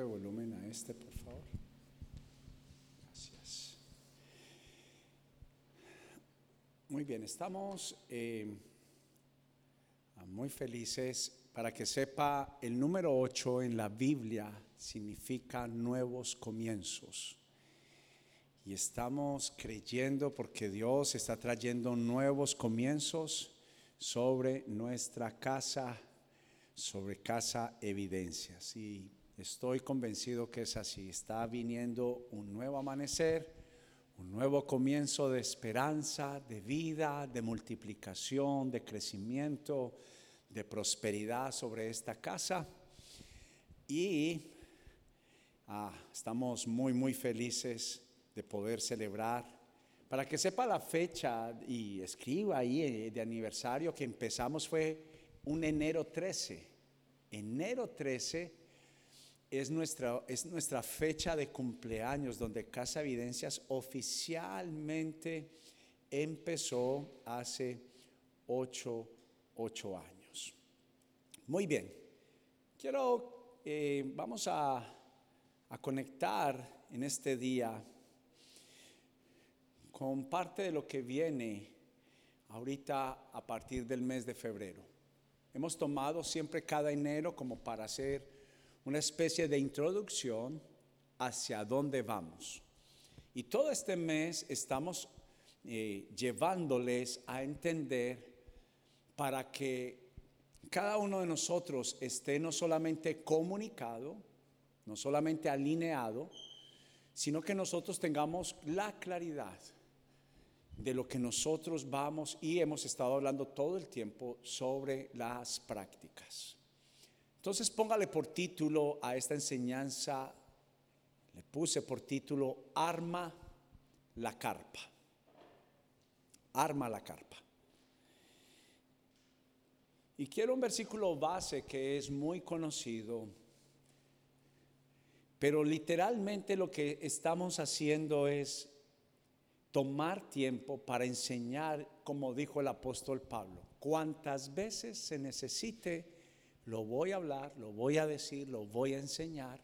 de volumen a este, por favor. Gracias. Muy bien, estamos eh, muy felices. Para que sepa, el número 8 en la Biblia significa nuevos comienzos. Y estamos creyendo porque Dios está trayendo nuevos comienzos sobre nuestra casa, sobre Casa Evidencias. Y estoy convencido que es así. Está viniendo un nuevo amanecer, un nuevo comienzo de esperanza, de vida, de multiplicación, de crecimiento, de prosperidad sobre esta casa. Y ah, estamos muy, muy felices de poder celebrar. Para que sepa la fecha y escriba ahí eh, de aniversario que empezamos fue un enero 13. Enero 13 es nuestra, es nuestra fecha de cumpleaños donde Casa Evidencias oficialmente empezó hace ocho, años. Muy bien, quiero, eh, vamos a, a conectar en este día con parte de lo que viene ahorita a partir del mes de febrero. Hemos tomado siempre cada enero como para hacer una especie de introducción hacia dónde vamos. Y todo este mes estamos eh, llevándoles a entender para que cada uno de nosotros esté no solamente comunicado, no solamente alineado, sino que nosotros tengamos la claridad de lo que nosotros vamos y hemos estado hablando todo el tiempo sobre las prácticas. Entonces póngale por título a esta enseñanza, le puse por título Arma la carpa. Arma la carpa. Y quiero un versículo base que es muy conocido, pero literalmente lo que estamos haciendo es tomar tiempo para enseñar, como dijo el apóstol Pablo. Cuantas veces se necesite, lo voy a hablar, lo voy a decir, lo voy a enseñar.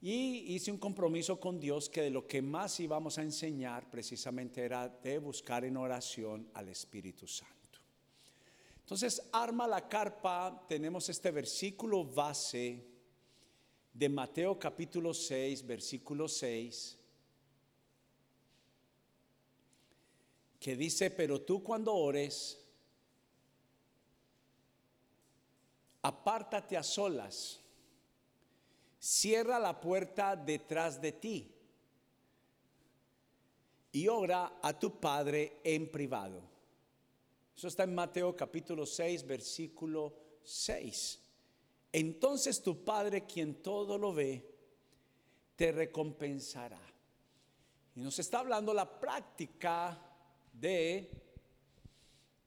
Y hice un compromiso con Dios que de lo que más íbamos a enseñar precisamente era de buscar en oración al Espíritu Santo. Entonces, arma la carpa, tenemos este versículo base de Mateo capítulo 6, versículo 6 que dice, pero tú cuando ores, apártate a solas, cierra la puerta detrás de ti y ora a tu Padre en privado. Eso está en Mateo capítulo 6, versículo 6. Entonces tu Padre, quien todo lo ve, te recompensará. Y nos está hablando la práctica de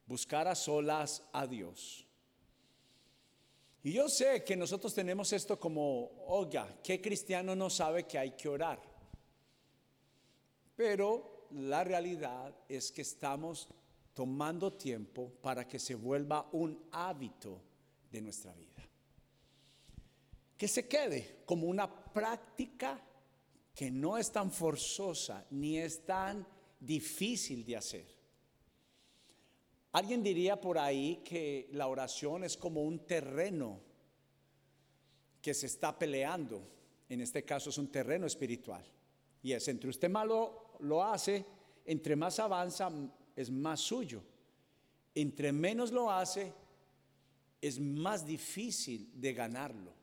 buscar a solas a Dios. Y yo sé que nosotros tenemos esto como, oiga, ¿qué cristiano no sabe que hay que orar? Pero la realidad es que estamos tomando tiempo para que se vuelva un hábito de nuestra vida. Que se quede como una práctica que no es tan forzosa ni es tan difícil de hacer. Alguien diría por ahí que la oración es como un terreno que se está peleando. En este caso es un terreno espiritual. Y es entre usted malo lo hace, entre más avanza es más suyo. Entre menos lo hace es más difícil de ganarlo.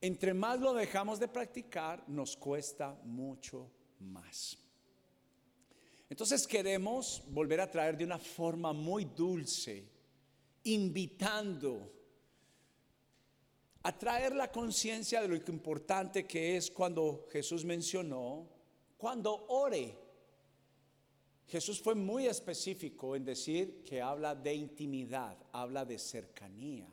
Entre más lo dejamos de practicar, nos cuesta mucho más. Entonces queremos volver a traer de una forma muy dulce, invitando a traer la conciencia de lo importante que es cuando Jesús mencionó, cuando ore. Jesús fue muy específico en decir que habla de intimidad, habla de cercanía.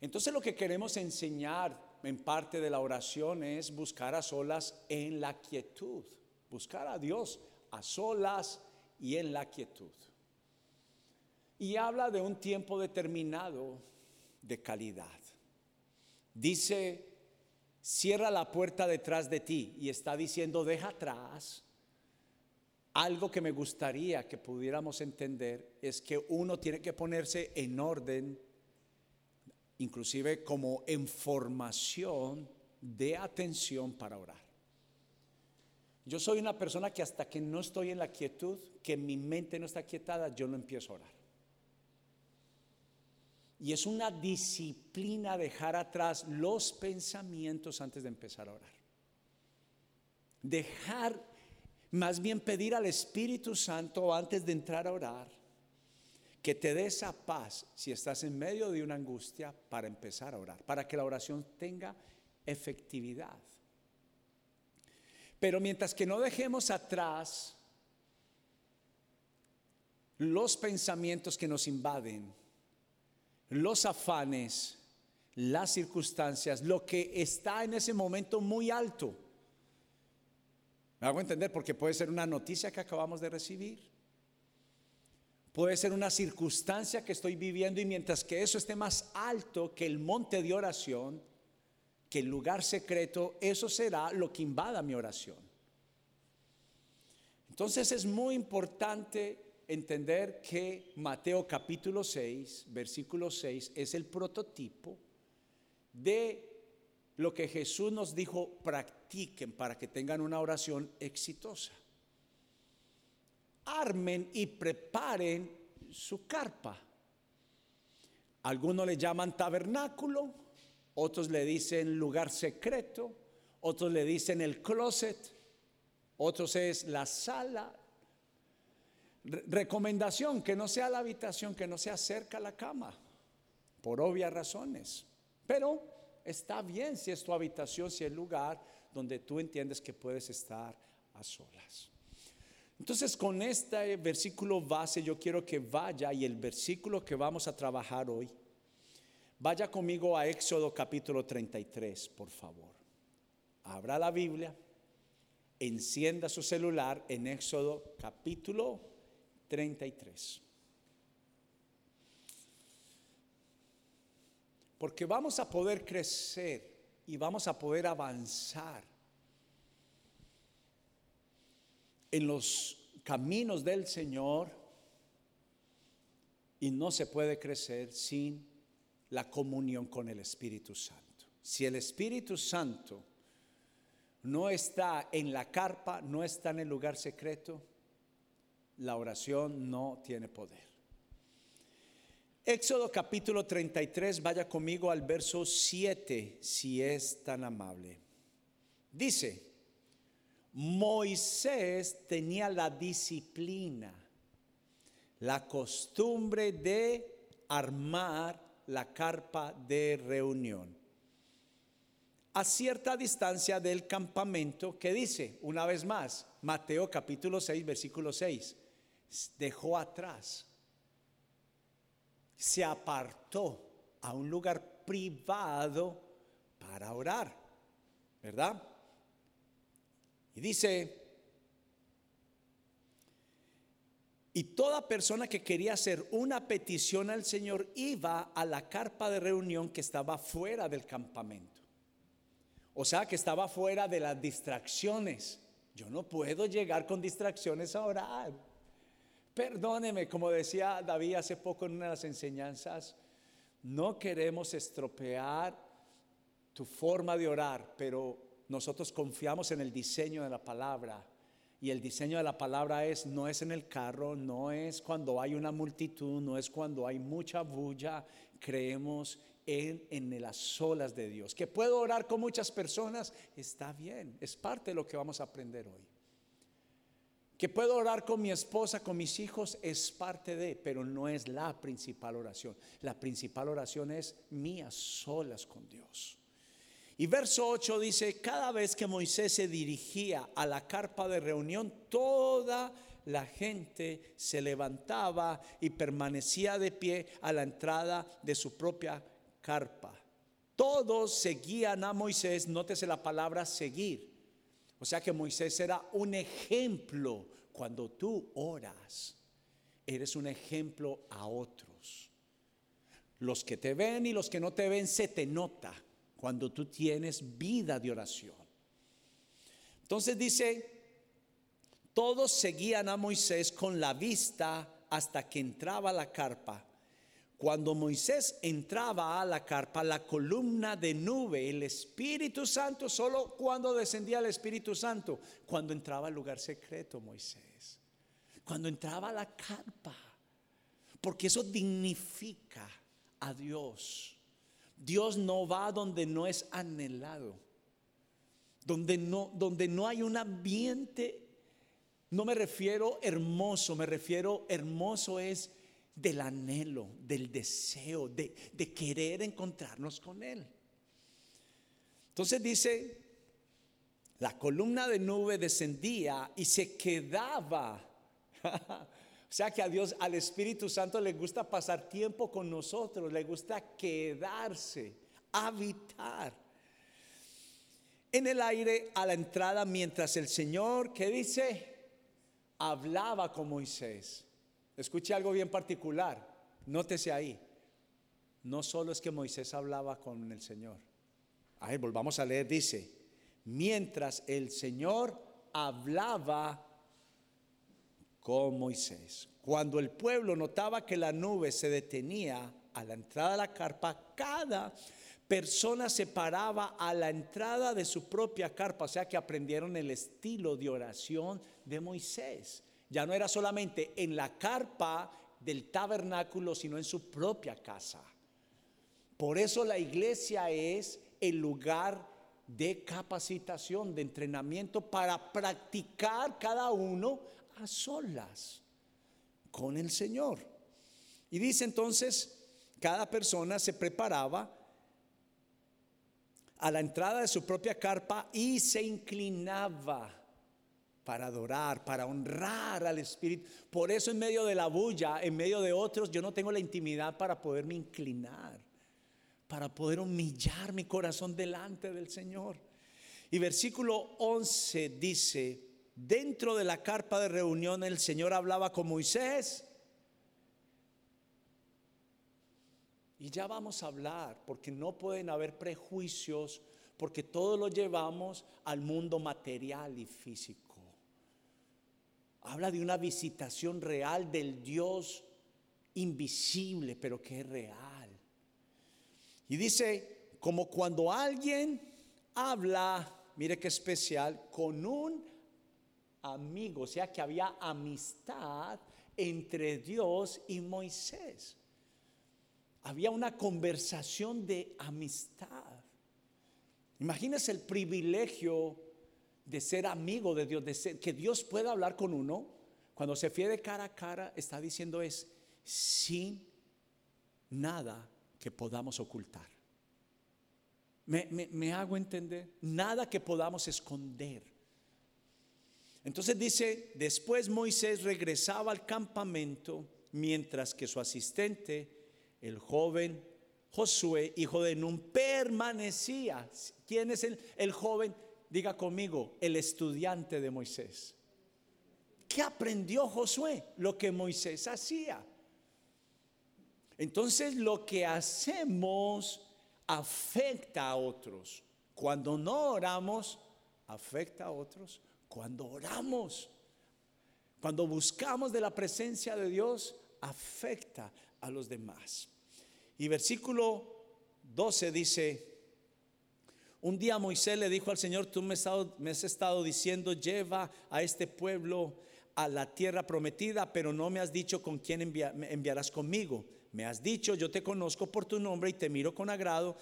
Entonces lo que queremos enseñar en parte de la oración es buscar a solas en la quietud, buscar a Dios a solas y en la quietud. Y habla de un tiempo determinado de calidad. Dice, cierra la puerta detrás de ti y está diciendo, deja atrás. Algo que me gustaría que pudiéramos entender es que uno tiene que ponerse en orden, inclusive como en formación de atención para orar. Yo soy una persona que hasta que no estoy en la quietud, que mi mente no está quietada, yo no empiezo a orar. Y es una disciplina dejar atrás los pensamientos antes de empezar a orar. Dejar, más bien pedir al Espíritu Santo antes de entrar a orar, que te dé esa paz si estás en medio de una angustia para empezar a orar, para que la oración tenga efectividad. Pero mientras que no dejemos atrás los pensamientos que nos invaden, los afanes, las circunstancias, lo que está en ese momento muy alto. Me hago entender porque puede ser una noticia que acabamos de recibir. Puede ser una circunstancia que estoy viviendo y mientras que eso esté más alto que el monte de oración, que el lugar secreto, eso será lo que invada mi oración. Entonces es muy importante entender que Mateo capítulo 6, versículo 6 es el prototipo de lo que Jesús nos dijo practiquen para que tengan una oración exitosa. Armen y preparen su carpa. Algunos le llaman tabernáculo, otros le dicen lugar secreto, otros le dicen el closet, otros es la sala, recomendación, que no sea la habitación, que no sea cerca a la cama, por obvias razones. Pero está bien si es tu habitación, si es el lugar donde tú entiendes que puedes estar a solas. Entonces con este versículo base yo quiero que vaya y el versículo que vamos a trabajar hoy, vaya conmigo a Éxodo capítulo 33, por favor. Abra la Biblia, encienda su celular en Éxodo capítulo 33. Porque vamos a poder crecer y vamos a poder avanzar en los caminos del Señor y no se puede crecer sin la comunión con el Espíritu Santo. Si el Espíritu Santo no está en la carpa, no está en el lugar secreto, la oración no tiene poder. Éxodo capítulo 33, vaya conmigo al verso 7, si es tan amable. Dice, Moisés tenía la disciplina, la costumbre de armar la carpa de reunión. A cierta distancia del campamento que dice, una vez más, Mateo capítulo 6, versículo 6, dejó atrás, se apartó a un lugar privado para orar, ¿verdad? Y dice, y toda persona que quería hacer una petición al Señor iba a la carpa de reunión que estaba fuera del campamento. O sea, que estaba fuera de las distracciones. Yo no puedo llegar con distracciones a orar. Perdóneme, como decía David hace poco en una de las enseñanzas, no queremos estropear tu forma de orar, pero nosotros confiamos en el diseño de la palabra. Y el diseño de la palabra es, no es en el carro, no es cuando hay una multitud, no es cuando hay mucha bulla, creemos en, en las olas de Dios. Que puedo orar con muchas personas, está bien, es parte de lo que vamos a aprender hoy. Que puedo orar con mi esposa, con mis hijos, es parte de, pero no es la principal oración. La principal oración es mías solas con Dios. Y verso 8 dice, cada vez que Moisés se dirigía a la carpa de reunión, toda la gente se levantaba y permanecía de pie a la entrada de su propia carpa. Todos seguían a Moisés, nótese la palabra seguir. O sea que Moisés era un ejemplo cuando tú oras. eres un ejemplo a otros. Los que te ven y los que no te ven se te nota cuando tú tienes vida de oración. Entonces dice, todos seguían a Moisés con la vista hasta que entraba la carpa. Cuando Moisés entraba a la carpa, la columna de nube, el Espíritu Santo, solo cuando descendía el Espíritu Santo, cuando entraba al lugar secreto Moisés, cuando entraba a la carpa, porque eso dignifica a Dios. Dios no va donde no es anhelado, donde no, donde no hay un ambiente, no me refiero hermoso, me refiero hermoso es del anhelo, del deseo, de, de querer encontrarnos con Él. Entonces dice, la columna de nube descendía y se quedaba. O sea que a Dios, al Espíritu Santo le gusta pasar tiempo con nosotros, le gusta quedarse, habitar en el aire a la entrada mientras el Señor, ¿qué dice? Hablaba con Moisés. Escuche algo bien particular, nótese ahí. No solo es que Moisés hablaba con el Señor. A ver, volvamos a leer, dice, mientras el Señor hablaba con Moisés. Cuando el pueblo notaba que la nube se detenía a la entrada de la carpa, cada persona se paraba a la entrada de su propia carpa, o sea que aprendieron el estilo de oración de Moisés. Ya no era solamente en la carpa del tabernáculo, sino en su propia casa. Por eso la iglesia es el lugar de capacitación, de entrenamiento para practicar cada uno a solas con el Señor. Y dice entonces, cada persona se preparaba a la entrada de su propia carpa y se inclinaba para adorar, para honrar al Espíritu. Por eso en medio de la bulla, en medio de otros, yo no tengo la intimidad para poderme inclinar, para poder humillar mi corazón delante del Señor. Y versículo 11 dice, dentro de la carpa de reunión el Señor hablaba con Moisés. Y ya vamos a hablar, porque no pueden haber prejuicios, porque todo lo llevamos al mundo material y físico. Habla de una visitación real del Dios invisible, pero que es real. Y dice, como cuando alguien habla, mire qué especial, con un amigo, o sea que había amistad entre Dios y Moisés. Había una conversación de amistad. Imagínese el privilegio de ser amigo de Dios, de ser, que Dios pueda hablar con uno, cuando se fie de cara a cara, está diciendo es sin nada que podamos ocultar. Me hago entender, nada que podamos esconder. Entonces dice, después Moisés regresaba al campamento mientras que su asistente, el joven Josué, hijo de Nun, permanecía. ¿Quién es el, el joven? diga conmigo, el estudiante de Moisés. ¿Qué aprendió Josué? Lo que Moisés hacía. Entonces lo que hacemos afecta a otros. Cuando no oramos, afecta a otros. Cuando oramos, cuando buscamos de la presencia de Dios, afecta a los demás. Y versículo 12 dice, un día Moisés le dijo al Señor, tú me, has estado diciendo, lleva a este pueblo a la tierra prometida, pero no me has dicho con quién enviarás conmigo. Me has dicho, yo te conozco por tu nombre y te miro con agrado.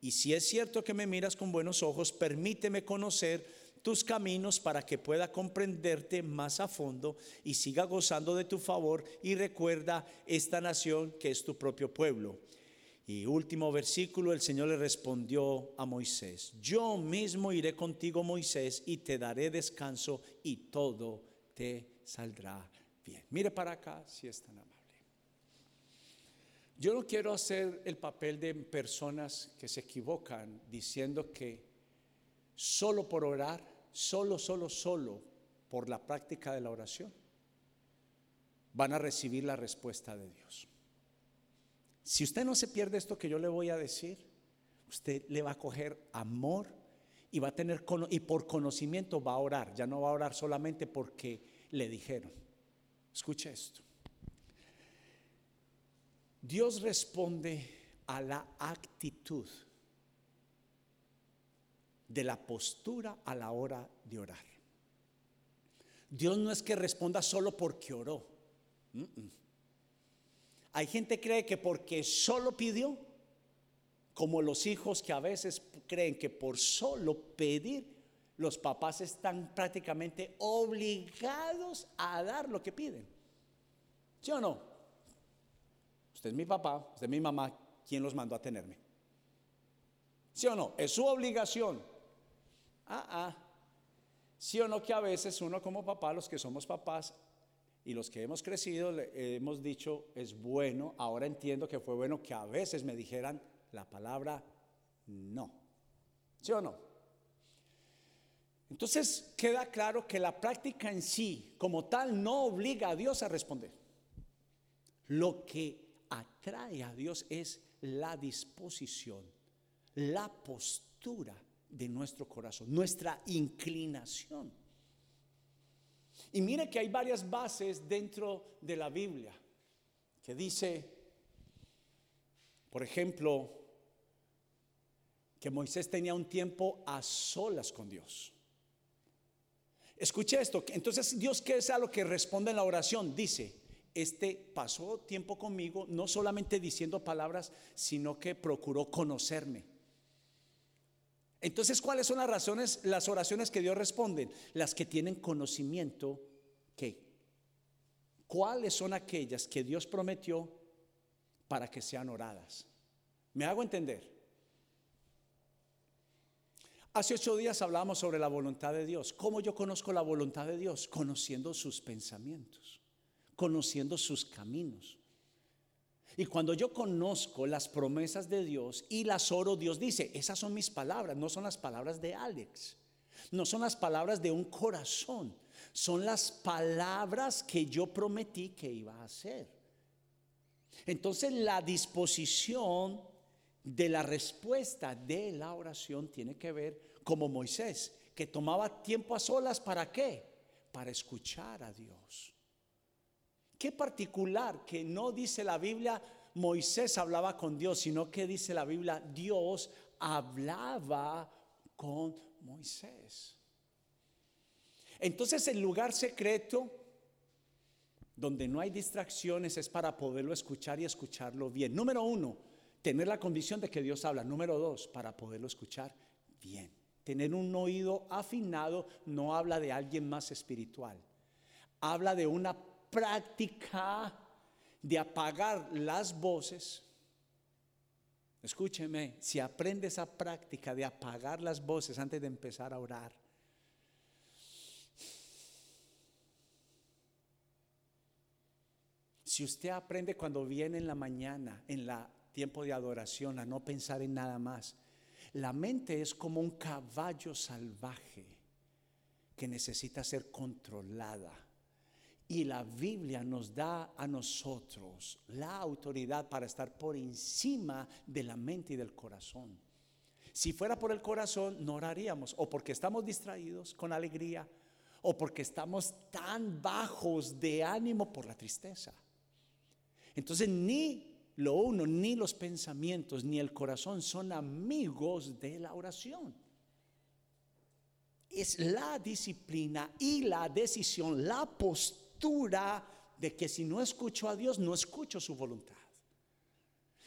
Y si es cierto que me miras con buenos ojos, permíteme conocer tus caminos para que pueda comprenderte más a fondo y siga gozando de tu favor y recuerda esta nación que es tu propio pueblo. Y último versículo, el Señor le respondió a Moisés, yo mismo iré contigo Moisés y te daré descanso y todo te saldrá bien. Mire para acá si es tan amable. Yo no quiero hacer el papel de personas que se equivocan diciendo que solo por orar, solo, solo, solo por la práctica de la oración, van a recibir la respuesta de Dios. Si usted no se pierde esto que yo le voy a decir, usted le va a coger amor y va a tener y por conocimiento va a orar, ya no va a orar solamente porque le dijeron. Escuche esto. Dios responde a la actitud de la postura a la hora de orar. Dios no es que responda solo porque oró. Hay gente que cree que porque solo pidió, como los hijos que a veces creen que por solo pedir, los papás están prácticamente obligados a dar lo que piden. ¿Sí o no? Usted es mi papá, usted es mi mamá, ¿quién los mandó a tenerme? ¿Sí o no? Es su obligación. Ah, ah. Sí o no que a veces uno como papá, los que somos papás y los que hemos crecido, hemos dicho, es bueno, ahora entiendo que fue bueno que a veces me dijeran la palabra no. ¿Sí o no? Entonces queda claro que la práctica en sí, como tal, no obliga a Dios a responder. Lo que atrae a Dios es la disposición, la postura de nuestro corazón, nuestra inclinación. Y mire que hay varias bases dentro de la Biblia que dice, por ejemplo, que Moisés tenía un tiempo a solas con Dios. Escuche esto, entonces Dios qué es a lo que responde en la oración, dice, este pasó tiempo conmigo, no solamente diciendo palabras, sino que procuró conocerme. Entonces, ¿cuáles son las razones, las oraciones que Dios responde? Las que tienen conocimiento que cuáles son aquellas que Dios prometió para que sean oradas. ¿Me hago entender? Hace ocho días hablábamos sobre la voluntad de Dios. ¿Cómo yo conozco la voluntad de Dios? Conociendo sus pensamientos, conociendo sus caminos. Y cuando yo conozco las promesas de Dios y las oro, Dios dice, esas son mis palabras, no son las palabras de Alex, no son las palabras de un corazón, son las palabras que yo prometí que iba a hacer. Entonces la disposición de la respuesta de la oración tiene que ver como Moisés, que tomaba tiempo a solas, ¿para qué? Para escuchar a Dios. Qué particular que no dice la Biblia Moisés hablaba con Dios, sino que dice la Biblia Dios hablaba con Moisés. Entonces el lugar secreto donde no hay distracciones es para poderlo escuchar y escucharlo bien. Número uno, tener la convicción de que Dios habla. Número dos, para poderlo escuchar bien. Tener un oído afinado no habla de alguien más espiritual. Habla de una práctica de apagar las voces. Escúcheme, si aprende esa práctica de apagar las voces antes de empezar a orar, si usted aprende cuando viene en la mañana, en la tiempo de adoración, a no pensar en nada más, la mente es como un caballo salvaje que necesita ser controlada y la Biblia nos da a nosotros la autoridad para estar por encima de la mente y del corazón. Si fuera por el corazón, no oraríamos, o porque estamos distraídos con alegría, o porque estamos tan bajos de ánimo por la tristeza. Entonces, ni lo uno, ni los pensamientos, ni el corazón son amigos de la oración es la disciplina y la decisión, la postura de que si no escucho a Dios, no escucho su voluntad.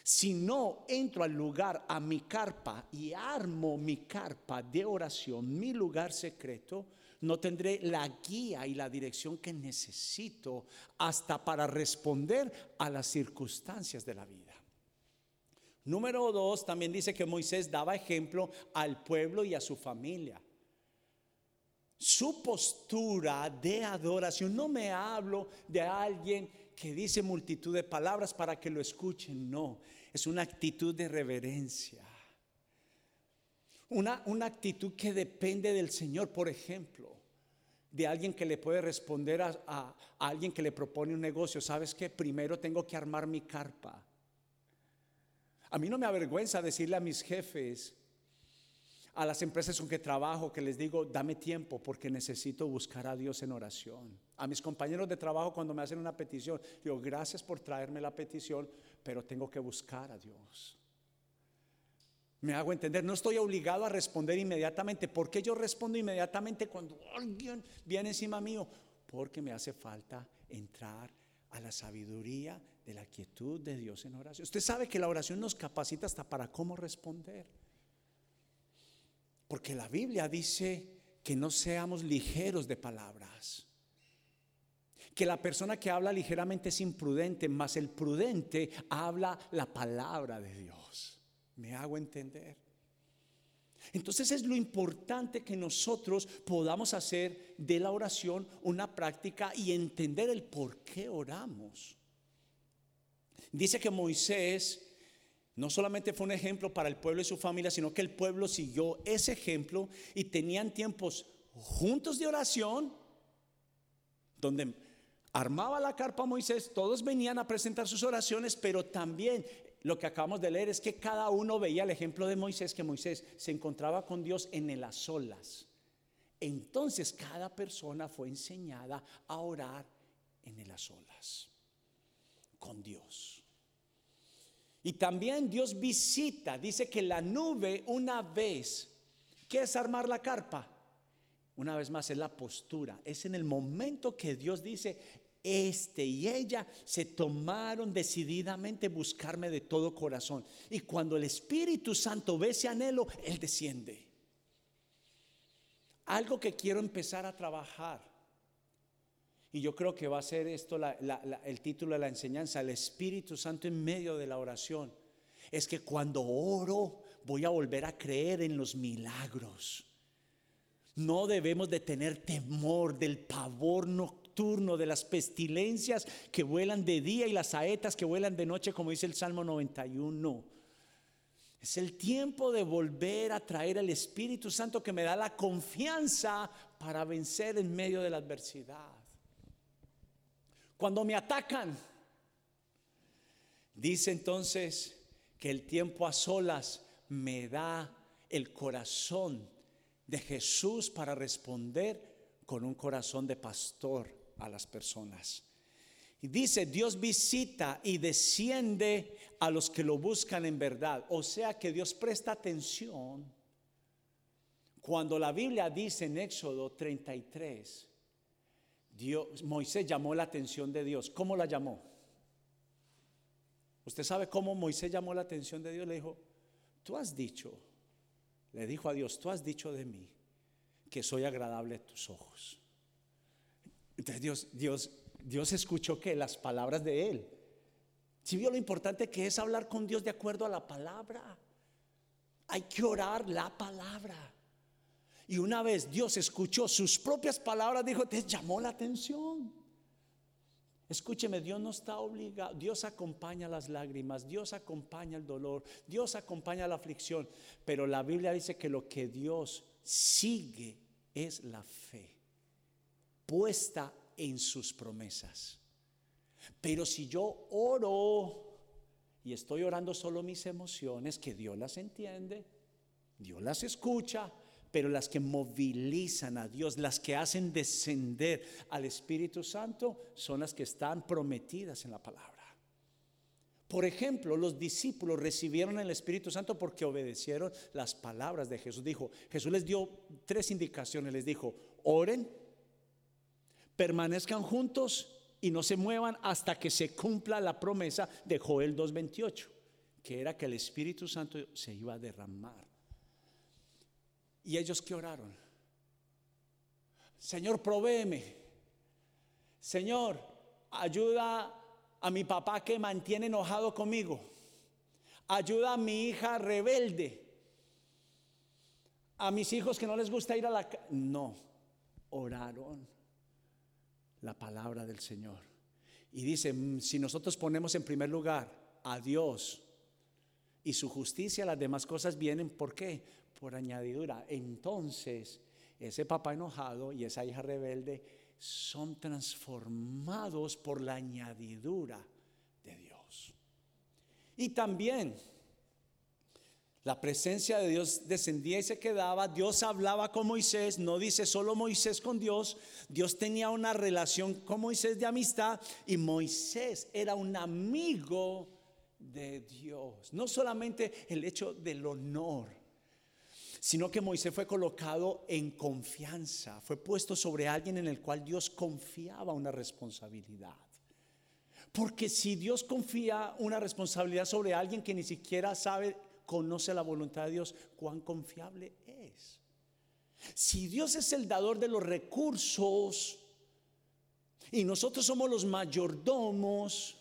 Si no entro al lugar, a mi carpa y armo mi carpa de oración, mi lugar secreto, no tendré la guía y la dirección que necesito hasta para responder a las circunstancias de la vida. Número dos, también dice que Moisés daba ejemplo al pueblo y a su familia su postura de adoración. No me hablo de alguien que dice multitud de palabras para que lo escuchen, no, es una actitud de reverencia. Una, una actitud que depende del Señor, por ejemplo. de alguien que le puede responder a, a alguien que le propone un negocio. ¿Sabes qué? Primero tengo que armar mi carpa. A mí no me avergüenza decirle a mis jefes, a las empresas con que trabajo, que les digo, dame tiempo porque necesito buscar a Dios en oración. A mis compañeros de trabajo cuando me hacen una petición, digo, gracias por traerme la petición, pero tengo que buscar a Dios. Me hago entender, no estoy obligado a responder inmediatamente. ¿Por qué yo respondo inmediatamente cuando alguien viene encima mío? Porque me hace falta entrar a la sabiduría de la quietud de Dios en oración. Usted sabe que la oración nos capacita hasta para cómo responder. Porque la Biblia dice que no seamos ligeros de palabras. Que la persona que habla ligeramente es imprudente, mas el prudente habla la palabra de Dios. ¿Me hago entender? Entonces es lo importante que nosotros podamos hacer de la oración una práctica y entender el por qué oramos. Dice que Moisés no solamente fue un ejemplo para el pueblo y su familia, sino que el pueblo siguió ese ejemplo y tenían tiempos juntos de oración, donde armaba la carpa Moisés, todos venían a presentar sus oraciones, pero también lo que acabamos de leer es que cada uno veía el ejemplo de Moisés, que Moisés se encontraba con Dios en las solas. Entonces cada persona fue enseñada a orar en las olas, con Dios. Y también Dios visita, dice que la nube una vez, ¿qué es armar la carpa? Una vez más es la postura, es en el momento que Dios dice, este y ella se tomaron decididamente buscarme de todo corazón. Y cuando el Espíritu Santo ve ese anhelo, Él desciende. Algo que quiero empezar a trabajar y yo creo que va a ser esto el título de la enseñanza, el Espíritu Santo en medio de la oración. Es que cuando oro voy a volver a creer en los milagros. No debemos de tener temor del pavor nocturno, de las pestilencias que vuelan de día y las saetas que vuelan de noche, como dice el Salmo 91. Es el tiempo de volver a traer el Espíritu Santo que me da la confianza para vencer en medio de la adversidad cuando me atacan. Dice entonces que el tiempo a solas me da el corazón de Jesús para responder con un corazón de pastor a las personas. Y dice, Dios visita y desciende a los que lo buscan en verdad. O sea que Dios presta atención cuando la Biblia dice en Éxodo 33, Dios, Moisés llamó la atención de Dios. ¿Cómo la llamó? ¿Usted sabe cómo Moisés llamó la atención de Dios? Le dijo, tú has dicho, le dijo a Dios, tú has dicho de mí que soy agradable a tus ojos. Entonces Dios, Dios, Dios escuchó que las palabras de él. Si vio lo importante que es hablar con Dios de acuerdo a la palabra. Hay que orar la palabra. Y una vez Dios escuchó sus propias palabras, dijo, te llamó la atención. Escúcheme, Dios no está obligado, Dios acompaña las lágrimas, Dios acompaña el dolor, Dios acompaña la aflicción, pero la Biblia dice que lo que Dios sigue es la fe, puesta en sus promesas. Pero si yo oro y estoy orando solo mis emociones, que Dios las entiende, Dios las escucha, pero las que movilizan a Dios, las que hacen descender al Espíritu Santo, son las que están prometidas en la palabra. Por ejemplo, los discípulos recibieron el Espíritu Santo porque obedecieron las palabras de Jesús. Dijo, Jesús les dio tres indicaciones, les dijo, oren, permanezcan juntos y no se muevan hasta que se cumpla la promesa de Joel 2.28, que era que el Espíritu Santo se iba a derramar ¿Y ellos que oraron? Señor, provéeme. Señor, ayuda a mi papá que mantiene enojado conmigo. Ayuda a mi hija rebelde. A mis hijos que no les gusta ir a la... No, oraron la palabra del Señor. Y dice, si nosotros ponemos en primer lugar a Dios y su justicia, las demás cosas vienen. ¿Por qué? Por añadidura. Entonces ese papá enojado y esa hija rebelde son transformados por la añadidura de Dios. Y también la presencia de Dios descendía y se quedaba. Dios hablaba con Moisés. No dice solo Moisés con Dios. Dios tenía una relación con Moisés de amistad. Y Moisés era un amigo de Dios. No solamente el hecho del honor, sino que Moisés fue colocado en confianza. Fue puesto sobre alguien en el cual Dios confiaba una responsabilidad. Porque si Dios confía una responsabilidad sobre alguien que ni siquiera sabe conoce la voluntad de Dios, cuán confiable es. Si Dios es el dador de los recursos y nosotros somos los mayordomos,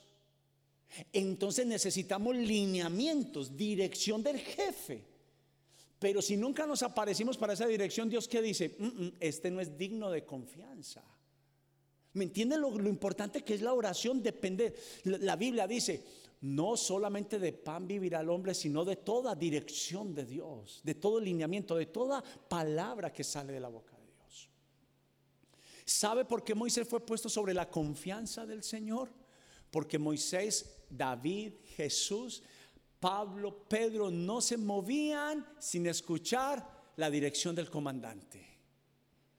entonces necesitamos lineamientos, dirección del jefe. Pero si nunca nos aparecimos para esa dirección, Dios que dice, mm, mm, este no es digno de confianza. ¿Me entienden lo, importante que es la oración? Depende. La Biblia dice, no solamente de pan vivirá el hombre, sino de toda dirección de Dios, de todo lineamiento, de toda palabra que sale de la boca de Dios. ¿Sabe por qué Moisés fue puesto sobre la confianza del Señor? Porque Moisés, David, Jesús, Pablo, Pedro no se movían sin escuchar la dirección del comandante.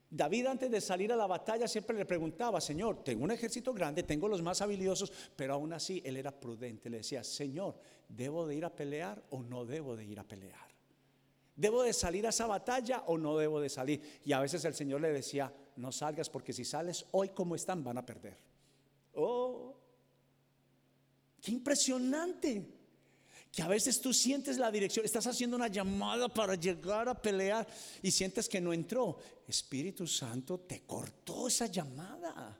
David antes de salir a la batalla siempre le preguntaba, Señor, tengo un ejército grande, tengo los más habilidosos, pero aún así él era prudente. Le decía, Señor, ¿debo de ir a pelear o no debo de ir a pelear? ¿Debo de salir a esa batalla o no debo de salir? Y a veces el Señor le decía, no salgas porque si sales hoy como están van a perder. Oh, qué impresionante que a veces tú sientes la dirección, estás haciendo una llamada para llegar a pelear y sientes que no entró. Espíritu Santo te cortó esa llamada.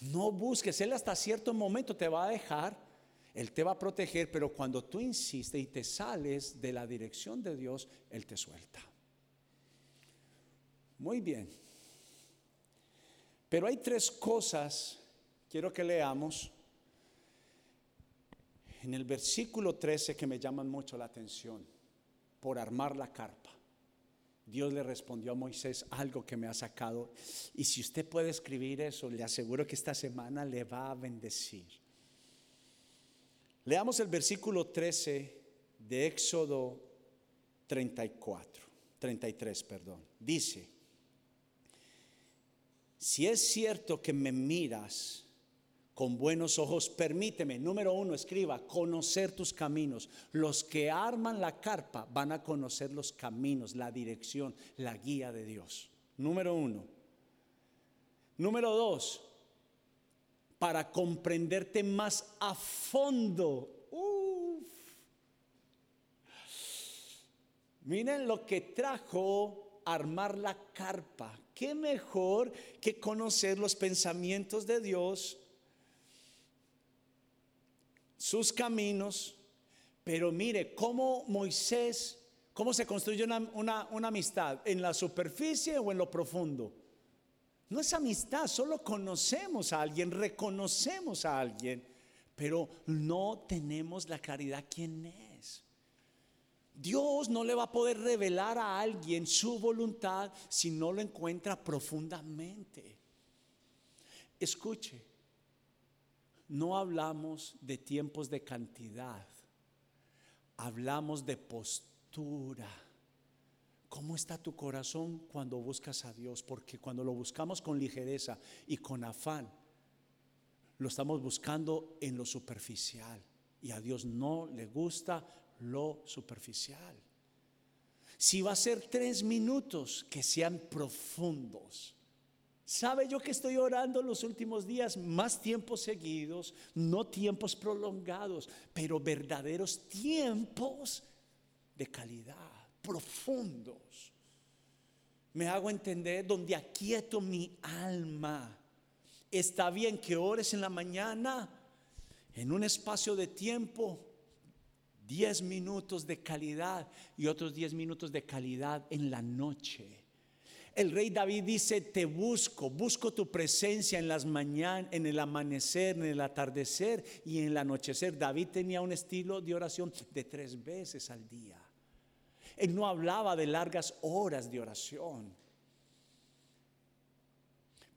No busques, Él hasta cierto momento te va a dejar, Él te va a proteger, pero cuando tú insistes y te sales de la dirección de Dios, Él te suelta. Muy bien. Pero hay tres cosas, quiero que leamos en el versículo 13 que me llaman mucho la atención, por armar la carpa. Dios le respondió a Moisés algo que me ha sacado. Y si usted puede escribir eso, le aseguro que esta semana le va a bendecir. Leamos el versículo 13 de Éxodo 34, 33, perdón. Dice, si es cierto que me miras, con buenos ojos. Permíteme, número uno, escriba, conocer tus caminos. Los que arman la carpa van a conocer los caminos, la dirección, la guía de Dios. Número uno. Número dos, para comprenderte más a fondo. Miren lo que trajo armar la carpa. ¿Qué mejor que conocer los pensamientos de Dios? Sus caminos, pero mire cómo Moisés, cómo se construye una, amistad, en la superficie o en lo profundo. No es amistad, solo conocemos a alguien, reconocemos a alguien, pero no tenemos la claridad quién es. Dios no le va a poder revelar a alguien su voluntad si no lo encuentra profundamente. Escuche, no hablamos de tiempos de cantidad, hablamos de postura. ¿Cómo está tu corazón cuando buscas a Dios? Porque cuando lo buscamos con ligereza y con afán, lo estamos buscando en lo superficial. Y a Dios no le gusta lo superficial. Si va a ser tres minutos, que sean profundos. ¿Sabe yo que estoy orando los últimos días? Más tiempos seguidos, no tiempos prolongados, pero verdaderos tiempos de calidad, profundos. Me hago entender donde aquieto mi alma. Está bien que ores en la mañana, en un espacio de tiempo, 10 minutos de calidad y otros 10 minutos de calidad en la noche el rey David dice, te busco, busco tu presencia en las mañanas, en el amanecer, en el atardecer y en el anochecer. David tenía un estilo de oración de tres veces al día. Él no hablaba de largas horas de oración.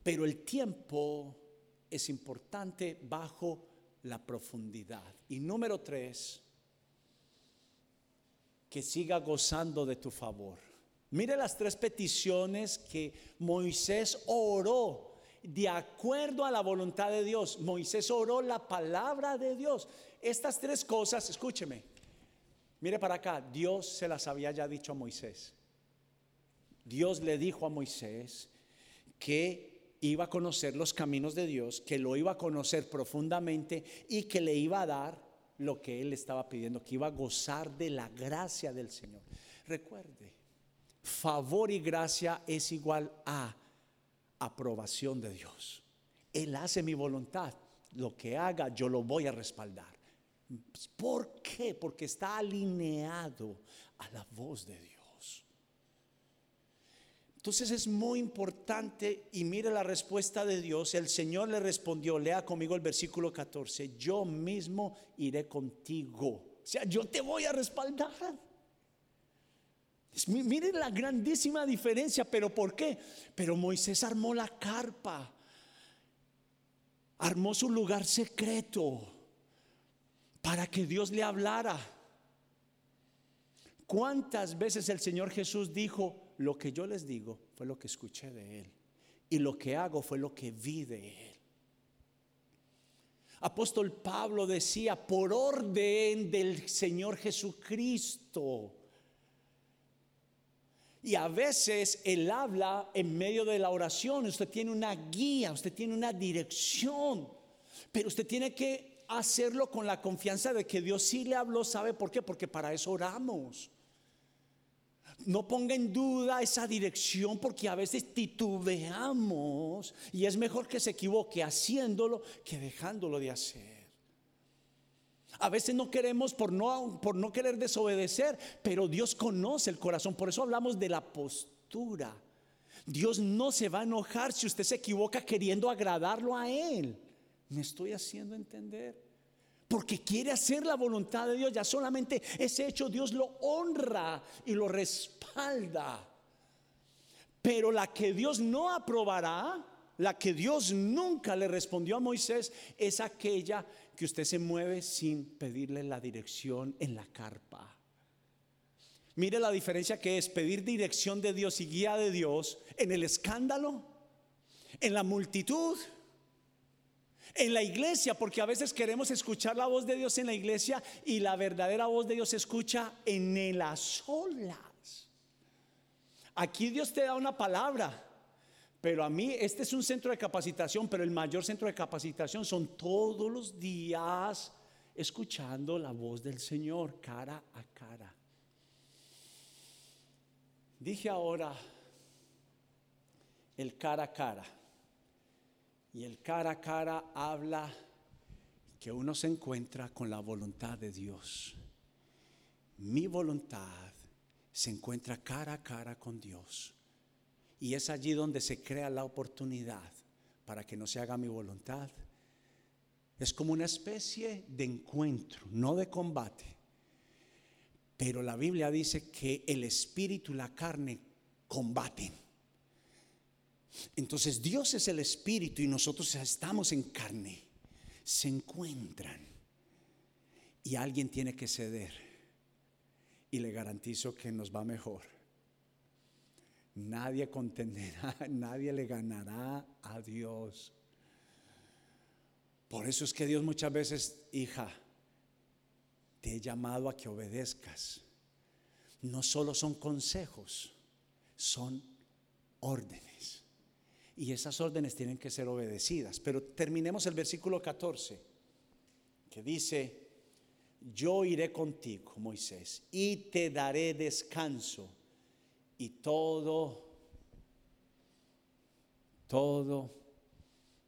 Pero el tiempo es importante bajo la profundidad. Y número tres, que siga gozando de tu favor. Mire las tres peticiones que Moisés oró de acuerdo a la voluntad de Dios. Moisés oró la palabra de Dios. Estas tres cosas, escúcheme, mire para acá, Dios se las había ya dicho a Moisés. Dios le dijo a Moisés que iba a conocer los caminos de Dios, que lo iba a conocer profundamente y que le iba a dar lo que él estaba pidiendo, que iba a gozar de la gracia del Señor. Recuerde, favor y gracia es igual a aprobación de Dios. Él hace mi voluntad, lo que haga yo lo voy a respaldar. ¿Por qué? Porque está alineado a la voz de Dios. Entonces es muy importante y mire la respuesta de Dios. El Señor le respondió, lea conmigo el versículo 14, yo mismo iré contigo. O sea, yo te voy a respaldar. Mire la grandísima diferencia, pero ¿por qué? Pero Moisés armó la carpa, armó su lugar secreto para que Dios le hablara. ¿Cuántas veces el Señor Jesús dijo, lo que yo les digo fue lo que escuché de Él y lo que hago fue lo que vi de Él. Apóstol Pablo decía, por orden del Señor Jesucristo. Y a veces Él habla en medio de la oración, usted tiene una guía, usted tiene una dirección, pero usted tiene que hacerlo con la confianza de que Dios sí le habló, ¿sabe por qué? Porque para eso oramos no ponga en duda esa dirección porque a veces titubeamos y es mejor que se equivoque haciéndolo que dejándolo de hacer. A veces no queremos por no, querer desobedecer, pero Dios conoce el corazón. Por eso hablamos de la postura. Dios no se va a enojar si usted se equivoca queriendo agradarlo a Él. ¿Me estoy haciendo entender? porque quiere hacer la voluntad de Dios. Ya solamente ese hecho Dios lo honra y lo respalda. Pero la que Dios no aprobará, la que Dios nunca le respondió a Moisés, es aquella que usted se mueve sin pedirle la dirección en la carpa. Mire la diferencia que es pedir dirección de Dios y guía de Dios en el escándalo, en la multitud en la iglesia, porque a veces queremos escuchar la voz de Dios en la iglesia y la verdadera voz de Dios se escucha en las olas. Aquí Dios te da una palabra, pero a mí este es un centro de capacitación, pero el mayor centro de capacitación son todos los días escuchando la voz del Señor cara a cara. Dije ahora el cara a cara. Y el cara a cara habla que uno se encuentra con la voluntad de Dios. Mi voluntad se encuentra cara a cara con Dios. Y es allí donde se crea la oportunidad para que no se haga mi voluntad. Es como una especie de encuentro, no de combate. Pero la Biblia dice que el espíritu y la carne combaten. Entonces Dios es el Espíritu y nosotros estamos en carne. Se encuentran. Y alguien tiene que ceder. Y le garantizo que nos va mejor. Nadie contenderá, nadie le ganará a Dios. Por eso es que Dios muchas veces, hija, te he llamado a que obedezcas. No solo son consejos, son órdenes y esas órdenes tienen que ser obedecidas. Pero terminemos el versículo 14, que dice, yo iré contigo, Moisés, y te daré descanso, y todo, todo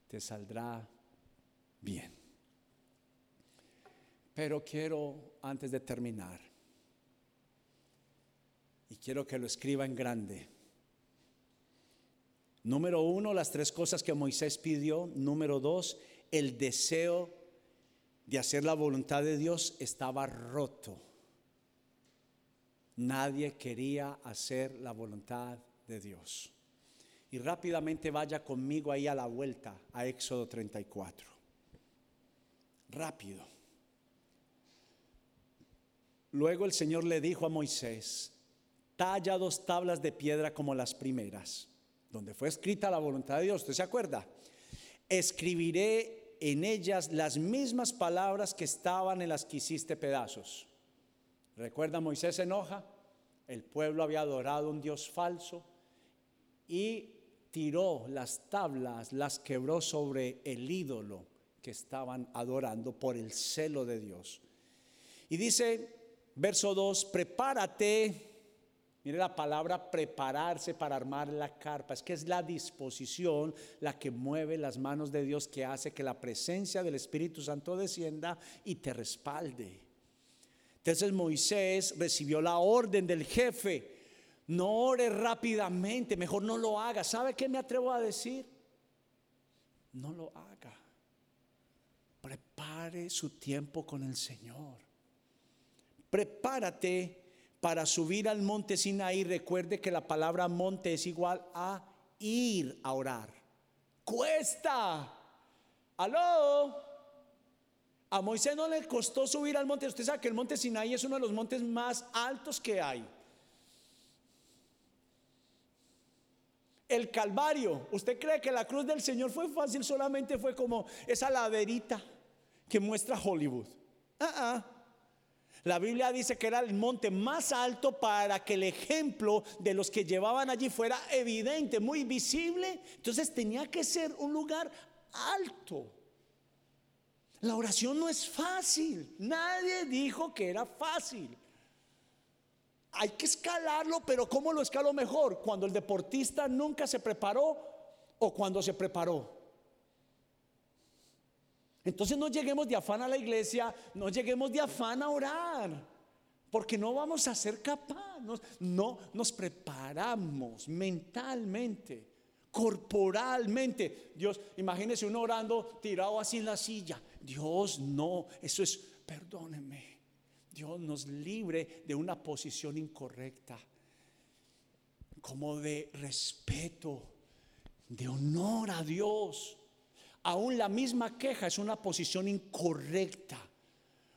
te saldrá bien. Pero quiero, antes de terminar, y quiero que lo escriba en grande, Número uno, las tres cosas que Moisés pidió. Número dos, el deseo de hacer la voluntad de Dios estaba roto. Nadie quería hacer la voluntad de Dios. Y rápidamente vaya conmigo ahí a la vuelta a Éxodo 34. Rápido. Luego el Señor le dijo a Moisés, talla dos tablas de piedra como las primeras, donde fue escrita la voluntad de Dios. ¿Usted se acuerda? Escribiré en ellas las mismas palabras que estaban en las que hiciste pedazos. ¿Recuerda Moisés se enoja? El pueblo había adorado un Dios falso y tiró las tablas, las quebró sobre el ídolo que estaban adorando por el celo de Dios. Y dice, verso 2, prepárate. Mire la palabra prepararse para armar la carpa. Es que es la disposición la que mueve las manos de Dios que hace que la presencia del Espíritu Santo descienda y te respalde. Entonces Moisés recibió la orden del jefe. No ore rápidamente, mejor no lo haga. ¿Sabe qué me atrevo a decir? No lo haga. Prepare su tiempo con el Señor. Prepárate para subir al monte Sinaí. Recuerde que la palabra monte es igual a ir a orar. Cuesta. Aló. A Moisés no le costó subir al monte. Usted sabe que el monte Sinaí es uno de los montes más altos que hay. El Calvario. ¿Usted cree que la cruz del Señor fue fácil? Solamente fue como esa laderita que muestra Hollywood. Ah, La Biblia dice que era el monte más alto para que el ejemplo de los que llevaban allí fuera evidente, muy visible. Entonces tenía que ser un lugar alto. La oración no es fácil. Nadie dijo que era fácil. Hay que escalarlo, pero ¿cómo lo escalo mejor? Cuando el deportista nunca se preparó o cuando se preparó. Entonces no lleguemos de afán a la iglesia, no lleguemos de afán a orar, porque no vamos a ser capaces, no nos preparamos mentalmente, corporalmente. Dios, imagínese uno orando tirado así en la silla. Dios no, eso es, perdóneme, Dios nos libre de una posición incorrecta, como de respeto, de honor a Dios. Aún la misma queja es una posición incorrecta,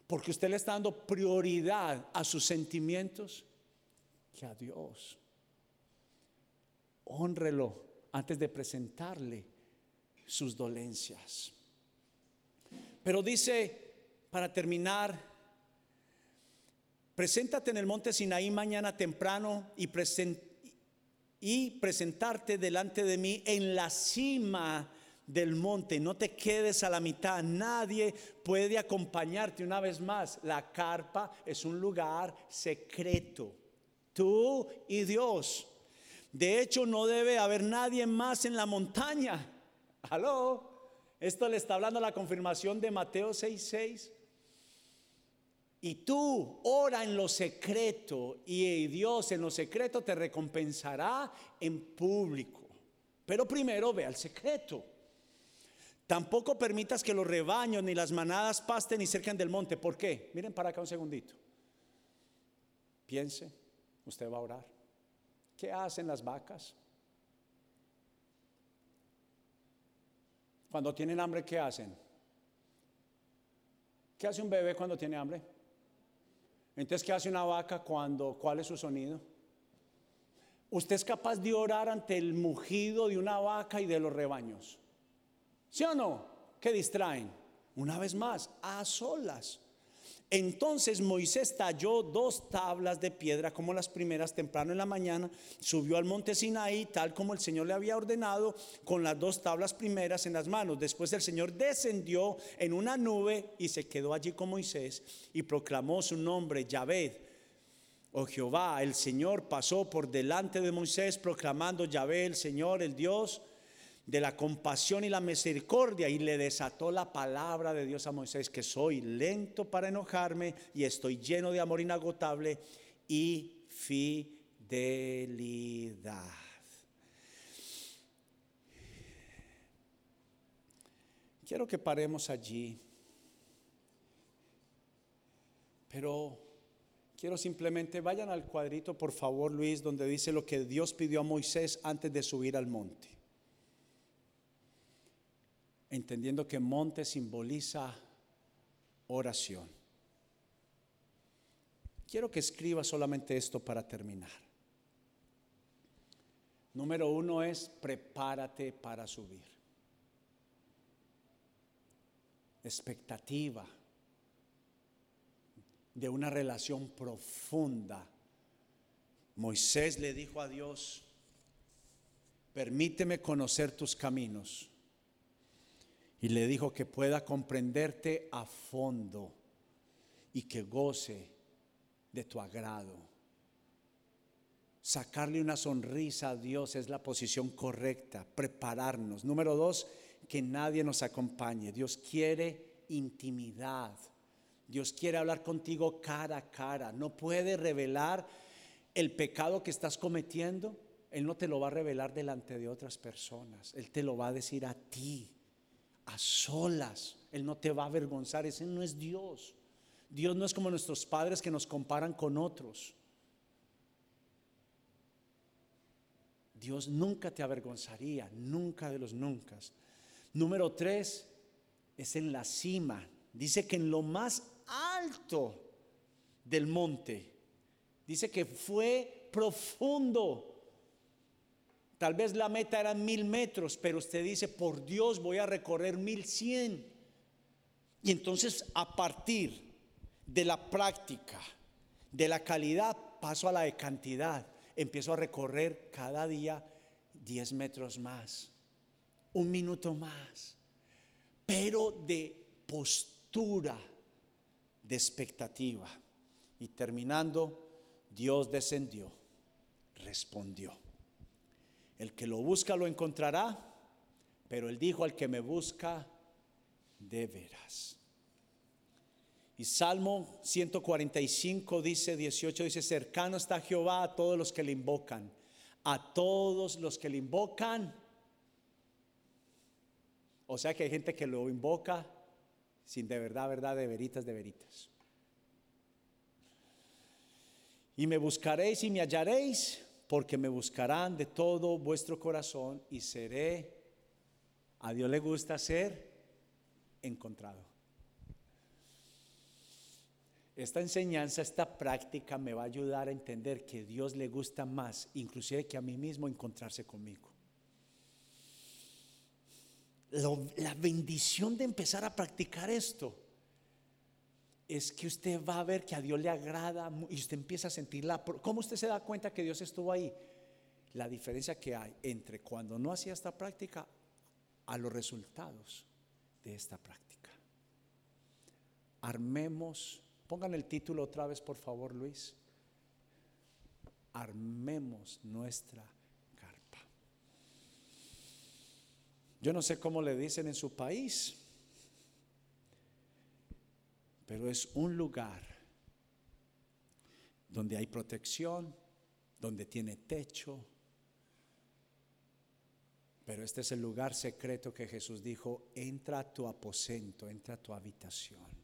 porque usted le está dando prioridad a sus sentimientos que a Dios. Honrelo antes de presentarle sus dolencias. Pero dice, para terminar, preséntate en el monte Sinaí mañana temprano y, y presentarte delante de mí en la cima del monte. No te quedes a la mitad. Nadie puede acompañarte una vez más. La carpa es un lugar secreto. Tú y Dios. De hecho, no debe haber nadie más en la montaña. Aló. Esto le está hablando la confirmación de Mateo 6:6. Y tú ora en lo secreto y Dios en lo secreto te recompensará en público. Pero primero ve al secreto. Tampoco permitas que los rebaños ni las manadas pasten y cerquen del monte. ¿Por qué? Miren para acá un segundito. Piense, usted va a orar. ¿Qué hacen las vacas? Cuando tienen hambre, ¿qué hacen? ¿Qué hace un bebé cuando tiene hambre? Entonces, ¿qué hace una vaca cuando, cuál es su sonido? Usted es capaz de orar ante el mugido de una vaca y de los rebaños. ¿Sí o no? ¿Qué distraen? Una vez más, a solas. Entonces Moisés talló dos tablas de piedra como las primeras temprano en la mañana, subió al monte Sinaí tal como el Señor le había ordenado con las dos tablas primeras en las manos. Después el Señor descendió en una nube y se quedó allí con Moisés y proclamó su nombre, Yahvé. Oh Jehová, el Señor pasó por delante de Moisés proclamando Yahvé, el Señor, el Dios de la compasión y la misericordia y le desató la palabra de Dios a Moisés que soy lento para enojarme y estoy lleno de amor inagotable y fidelidad. Quiero que paremos allí, pero quiero simplemente, vayan al cuadrito, por favor, Luis, donde dice lo que Dios pidió a Moisés antes de subir al monte. Entendiendo que monte simboliza oración. Quiero que escriba solamente esto para terminar. Número uno es prepárate para subir. Expectativa de una relación profunda. Moisés le dijo a Dios, permíteme conocer tus caminos. Y le dijo que pueda comprenderte a fondo y que goce de tu agrado. Sacarle una sonrisa a Dios es la posición correcta, prepararnos. Número dos, que nadie nos acompañe. Dios quiere intimidad. Dios quiere hablar contigo cara a cara. No puede revelar el pecado que estás cometiendo. Él no te lo va a revelar delante de otras personas. Él te lo va a decir a ti, a solas. Él no te va a avergonzar. Ese no es Dios. Dios no es como nuestros padres que nos comparan con otros. Dios nunca te avergonzaría, nunca de los nunca. Número tres es en la cima. Dice que en lo más alto del monte, dice que fue profundo. Tal vez la meta era mil metros, pero usted dice, por Dios voy a recorrer mil cien. Y entonces a partir de la práctica, de la calidad, paso a la de cantidad. Empiezo a recorrer cada día 10 metros más, un minuto más, pero de postura, de expectativa. Y terminando, Dios descendió, respondió. El que lo busca lo encontrará, pero él dijo al que me busca, de veras. Y Salmo 145 dice, 18 dice, cercano está Jehová a todos los que le invocan. A todos los que le invocan. O sea que hay gente que lo invoca sin de verdad, verdad, de veritas, de veritas. Y me buscaréis y me hallaréis, porque me buscarán de todo vuestro corazón y seré, a Dios le gusta ser encontrado. Esta enseñanza, esta práctica me va a ayudar a entender que Dios le gusta más, inclusive que a mí mismo, encontrarse conmigo. la bendición de empezar a practicar esto es que usted va a ver que a Dios le agrada y usted empieza a sentir la... ¿Cómo usted se da cuenta que Dios estuvo ahí? La diferencia que hay entre cuando no hacía esta práctica a los resultados de esta práctica. Armemos Pongan el título otra vez, por favor, Luis. Armemos nuestra carpa. Yo no sé cómo le dicen en su país, pero es un lugar donde hay protección, donde tiene techo. Pero este es el lugar secreto que Jesús dijo, entra a tu aposento, entra a tu habitación